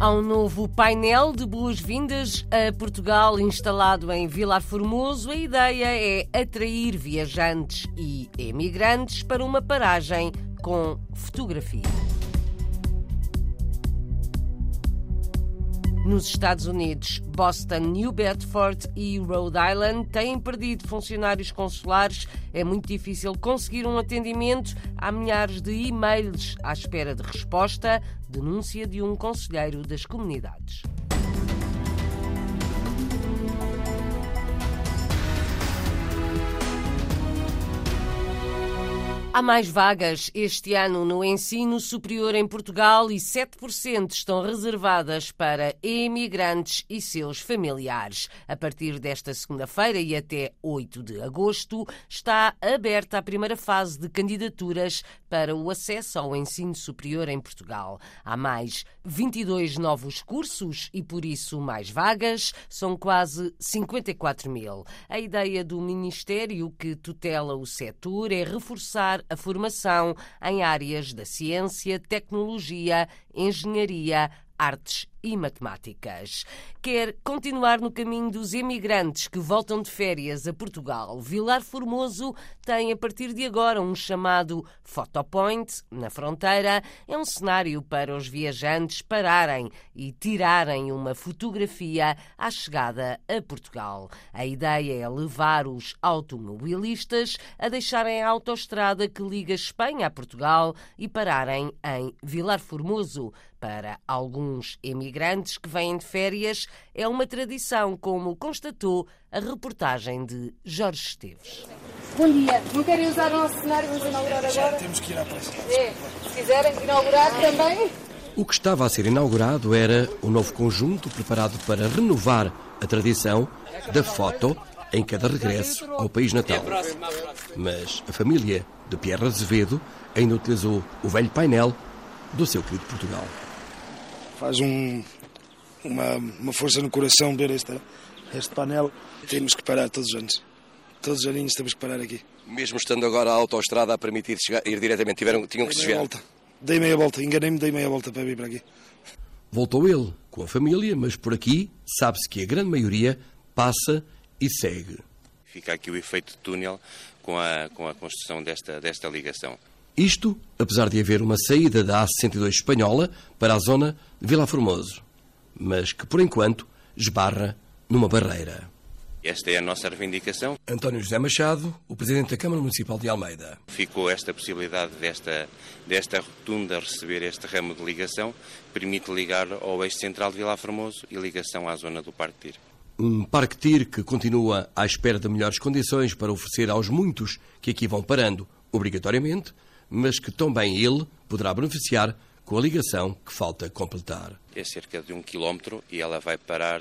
Há um novo painel de boas-vindas a Portugal instalado em Vilar Formoso. A ideia é atrair viajantes e emigrantes para uma paragem com fotografia. Nos Estados Unidos, Boston, New Bedford e Rhode Island têm perdido funcionários consulares. É muito difícil conseguir um atendimento. Há milhares de e-mails à espera de resposta. Denúncia de um conselheiro das comunidades. Há mais vagas este ano no ensino superior em Portugal e 7% estão reservadas para emigrantes e seus familiares. A partir desta segunda-feira e até 8 de agosto, está aberta a primeira fase de candidaturas para o acesso ao ensino superior em Portugal. Há mais 22 novos cursos e, por isso, mais vagas. São quase 54 mil. A ideia do Ministério que tutela o setor é reforçar a formação em áreas da ciência, tecnologia, engenharia, artes e matemáticas. Quer continuar no caminho dos imigrantes que voltam de férias a Portugal. Vilar Formoso tem a partir de agora um chamado Photopoint na fronteira. É um cenário para os viajantes pararem e tirarem uma fotografia à chegada a Portugal. A ideia é levar os automobilistas a deixarem a autoestrada que liga Espanha a Portugal e pararem em Vilar Formoso. Para alguns emigrantes que vêm de férias, é uma tradição, como constatou a reportagem de Jorge Esteves. Bom dia, não querem usar o nosso cenário? Vamos inaugurar agora? Já temos que ir à praça. É, se quiserem inaugurar também. O que estava a ser inaugurado era o novo conjunto preparado para renovar a tradição da foto em cada regresso ao país natal. Mas a família de Pierre Azevedo ainda utilizou o velho painel do seu querido Portugal faz um, uma, uma, força no coração ver este, este painel. Temos que parar todos os anos. Todos os aninhos temos que parar aqui. Mesmo estando agora a autoestrada a permitir chegar, ir diretamente, tiveram, tinham que dei desviar? Volta. Dei meia volta, enganei-me, dei meia volta para vir para aqui. Voltou ele, com a família, mas por aqui sabe-se que a grande maioria passa e segue. Fica aqui o efeito de túnel com a, com a construção desta, desta ligação. Isto, apesar de haver uma saída da A62 espanhola para a zona de Vila Formoso, mas que por enquanto esbarra numa barreira. Esta é a nossa reivindicação. António José Machado, o Presidente da Câmara Municipal de Almeida. Ficou esta possibilidade desta, desta rotunda receber este ramo de ligação, permite ligar ao eixo central de Vila Formoso e ligação à zona do Parque Tir. Um Parque Tir que continua à espera de melhores condições para oferecer aos muitos que aqui vão parando, obrigatoriamente, mas que também ele poderá beneficiar com a ligação que falta completar. É cerca de um quilómetro e ela vai parar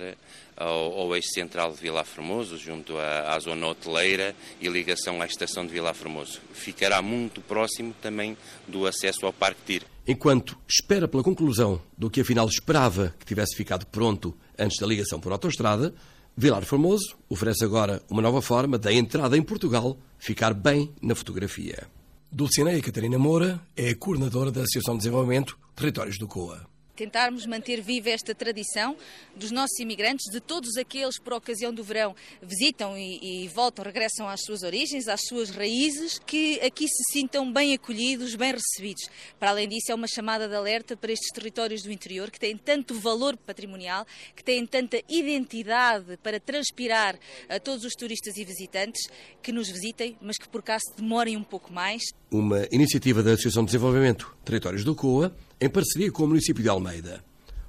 ao, ao eixo central de Vila Formoso, junto à, à, zona hoteleira e ligação à estação de Vila Formoso. Ficará muito próximo também do acesso ao Parque Tir. Enquanto espera pela conclusão do que afinal esperava que tivesse ficado pronto antes da ligação por autoestrada, Vilar Formoso oferece agora uma nova forma da entrada em Portugal ficar bem na fotografia. Dulcineia Catarina Moura é a coordenadora da Associação de Desenvolvimento Territórios do COA tentarmos manter viva esta tradição dos nossos imigrantes, de todos aqueles que por ocasião do verão visitam e, e, voltam, regressam às suas origens, às suas raízes, que aqui se sintam bem acolhidos, bem recebidos. Para além disso, é uma chamada de alerta para estes territórios do interior que têm tanto valor patrimonial, que têm tanta identidade para transpirar a todos os turistas e visitantes que nos visitem, mas que por acaso demorem um pouco mais. Uma iniciativa da Associação de Desenvolvimento Territórios do COA em parceria com o município de Almeida.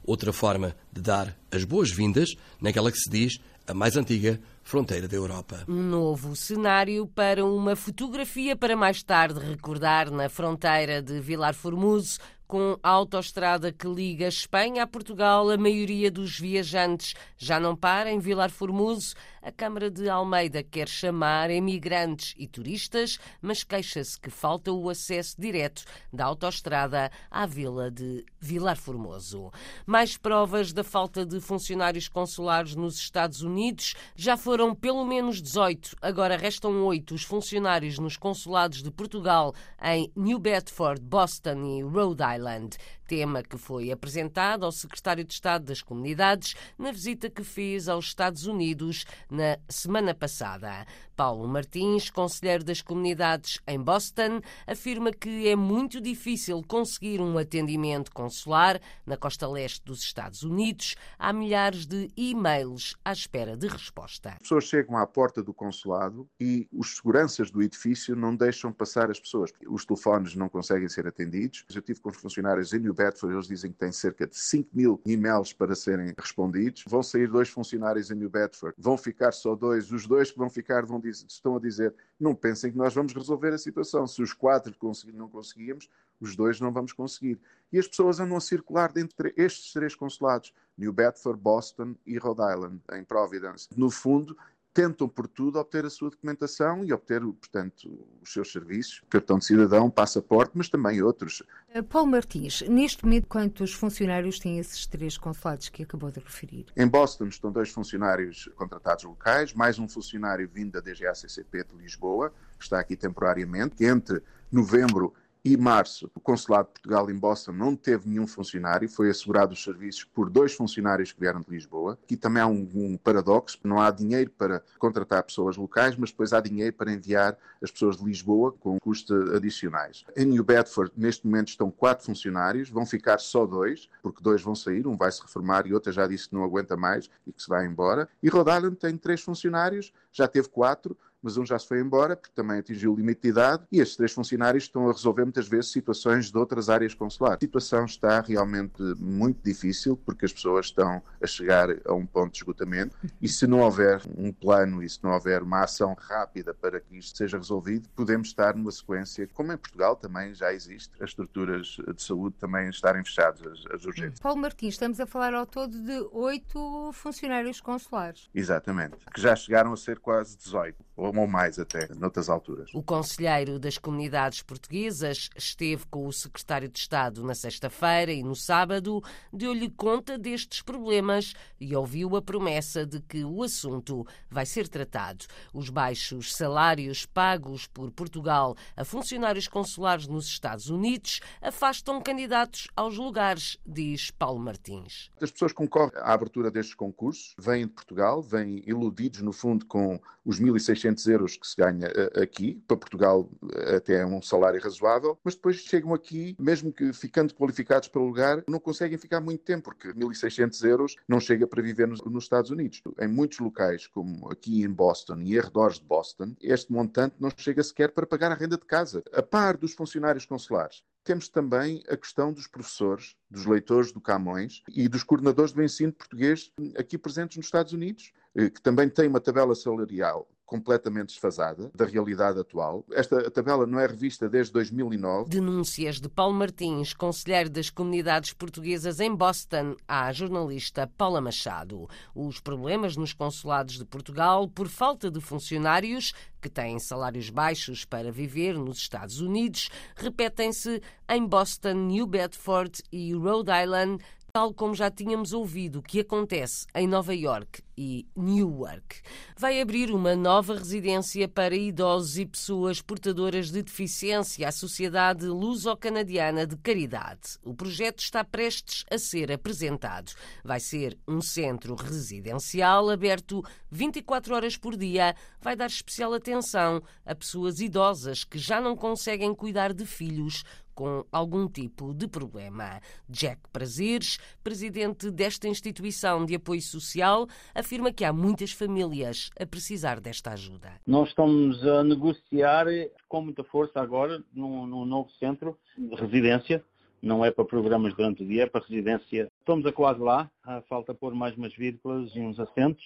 Outra forma de dar as boas-vindas naquela que se diz a mais antiga fronteira da Europa. Um novo cenário para uma fotografia para mais tarde recordar na fronteira de Vilar Formoso, com a autoestrada que liga Espanha a Portugal, a maioria dos viajantes já não para em Vilar Formoso. A Câmara de Almeida quer chamar emigrantes e turistas, mas queixa-se que falta o acesso direto da autoestrada à vila de Vilar Formoso. Mais provas da falta de funcionários consulares nos Estados Unidos. Já foram pelo menos 18, agora restam 8 os funcionários nos consulados de Portugal em New Bedford, Boston e Rhode Island. Tema que foi apresentado ao secretário de Estado das Comunidades na visita que fez aos Estados Unidos na semana passada. Paulo Martins, conselheiro das comunidades em Boston, afirma que é muito difícil conseguir um atendimento consular na costa leste dos Estados Unidos. Há milhares de e-mails à espera de resposta. As pessoas chegam à porta do consulado e os seguranças do edifício não deixam passar as pessoas. Os telefones não conseguem ser atendidos. Eu tive com os funcionários em New Bedford, eles dizem que têm cerca de 5 mil e-mails para serem respondidos. Vão sair dois funcionários em New Bedford, vão ficar só dois. Os dois que vão ficar vão estão a dizer não pensem que nós vamos resolver a situação. Se os quatro não conseguimos, os dois não vamos conseguir. E as pessoas andam a circular dentre estes três consulados, New Bedford, Boston e Rhode Island, em Providence. No fundo, tentam por tudo obter a sua documentação e obter, portanto, os seus serviços, cartão de cidadão, passaporte, mas também outros. Eh, Paulo Martins, neste momento, quantos funcionários têm esses três consulados que acabou de referir? Em Boston estão dois funcionários contratados locais, mais um funcionário vindo da DGACCP de Lisboa, que está aqui temporariamente. Entre novembro e março, o Consulado de Portugal em Boston não teve nenhum funcionário, foi assegurado os serviços por dois funcionários que vieram de Lisboa. Aqui também há um, um, paradoxo, não há dinheiro para contratar pessoas locais, mas depois há dinheiro para enviar as pessoas de Lisboa com custos adicionais. Em New Bedford, neste momento, estão quatro funcionários, vão ficar só dois, porque dois vão sair, um vai se reformar e outro já disse que não aguenta mais e que se vai embora. E Rhode Island tem três funcionários, já teve quatro, mas um já se foi embora, porque também atingiu o limite de idade, e estes três funcionários estão a resolver muitas vezes situações de outras áreas consulares. A situação está realmente muito difícil, porque as pessoas estão a chegar a um ponto de esgotamento, e se não houver um plano e se não houver uma ação rápida para que isto seja resolvido, podemos estar numa sequência, como em Portugal também já existe, as estruturas de saúde também estarem fechadas, as, as urgências. Paulo Martins, estamos a falar ao todo de oito funcionários consulares. Exatamente, que já chegaram a ser quase 18, ou ou mais até, noutras alturas. O conselheiro das comunidades portuguesas esteve com o secretário de Estado na sexta-feira e no sábado, deu-lhe conta destes problemas e ouviu a promessa de que o assunto vai ser tratado. Os baixos salários pagos por Portugal a funcionários consulares nos Estados Unidos afastam candidatos aos lugares, diz Paulo Martins. As pessoas concorrem à abertura destes concursos, vêm de Portugal, vêm iludidos, no fundo, com os 1.600 500 euros que se ganha eh, aqui, para Portugal eh, até é um salário razoável, mas depois chegam aqui, mesmo que ficando qualificados para o lugar, não conseguem ficar muito tempo, porque 1.600 euros não chega para viver nos, nos, Estados Unidos. Em muitos locais, como aqui em Boston e arredores de Boston, este montante não chega sequer para pagar a renda de casa. A par dos funcionários consulares, temos também a questão dos professores, dos leitores do Camões e dos coordenadores do ensino português aqui presentes nos Estados Unidos, eh, que também têm uma tabela salarial completamente desfasada da realidade atual. Esta tabela não é revista desde 2009. Denúncias de Paulo Martins, conselheiro das comunidades portuguesas em Boston, à jornalista Paula Machado. Os problemas nos consulados de Portugal por falta de funcionários que têm salários baixos para viver nos Estados Unidos repetem-se em Boston, New Bedford e Rhode Island, tal como já tínhamos ouvido que acontece em Nova York e Newark. Vai abrir uma nova residência para idosos e pessoas portadoras de deficiência à Sociedade Luso-Canadiana de Caridade. O projeto está prestes a ser apresentado. Vai ser um centro residencial aberto 24 horas por dia. Vai dar especial atenção a pessoas idosas que já não conseguem cuidar de filhos com algum tipo de problema. Jack Prazeres, presidente desta instituição de apoio social, afirma que há muitas famílias a precisar desta ajuda. Nós estamos a negociar com muita força agora num, num novo centro de residência não é para programas durante o dia, é para residência. Estamos a quase lá, falta pôr mais umas vírgulas e uns assentos,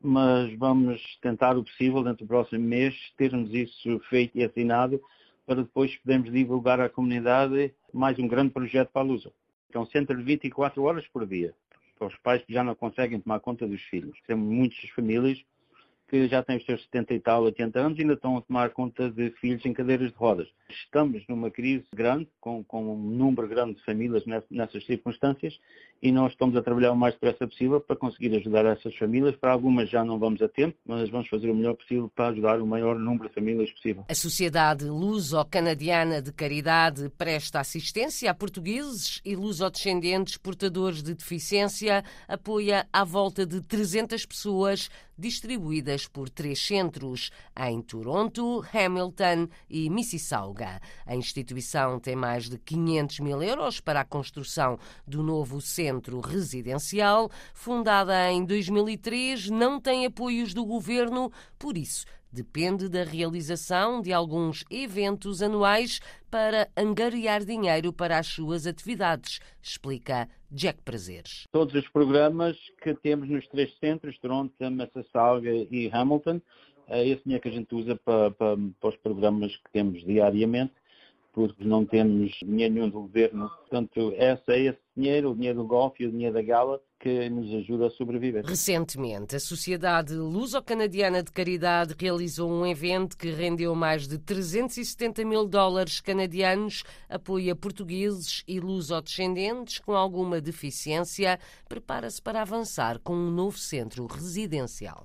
mas vamos tentar o possível dentro do próximo mês termos isso feito e assinado para depois podermos divulgar à comunidade mais um grande projeto para a Lusa. É um centro de 24 horas por dia, para os pais que já não conseguem tomar conta dos filhos. Temos muitas famílias que já têm os seus 70 e tal, 80 anos, ainda estão a tomar conta de filhos em cadeiras de rodas. Estamos numa crise grande, com, com um número grande de famílias nessas circunstâncias, e nós estamos a trabalhar o mais depressa possível para conseguir ajudar essas famílias. Para algumas já não vamos a tempo, mas vamos fazer o melhor possível para ajudar o maior número de famílias possível. A Sociedade Luso-Canadiana de Caridade presta assistência a portugueses e luso-descendentes portadores de deficiência, apoia à volta de 300 pessoas distribuídas por três centros, em Toronto, Hamilton e Mississauga. A instituição tem mais de 500 mil euros para a construção do novo centro residencial. Fundada em 2003, não tem apoios do governo, por isso depende da realização de alguns eventos anuais para angariar dinheiro para as suas atividades, explica Jack Prazeres. Todos os programas que temos nos três centros, Toronto, Mississauga e Hamilton, é esse dinheiro que a gente usa para, para, para os programas que temos diariamente porque não temos dinheiro nenhum do governo. Portanto, essa é esse dinheiro, o dinheiro do golfe e o dinheiro da gala, que nos ajuda a sobreviver. Recentemente, a Sociedade Luso-Canadiana de Caridade realizou um evento que rendeu mais de 370 mil dólares canadianos, apoia portugueses e luso-descendentes com alguma deficiência, prepara-se para avançar com um novo centro residencial.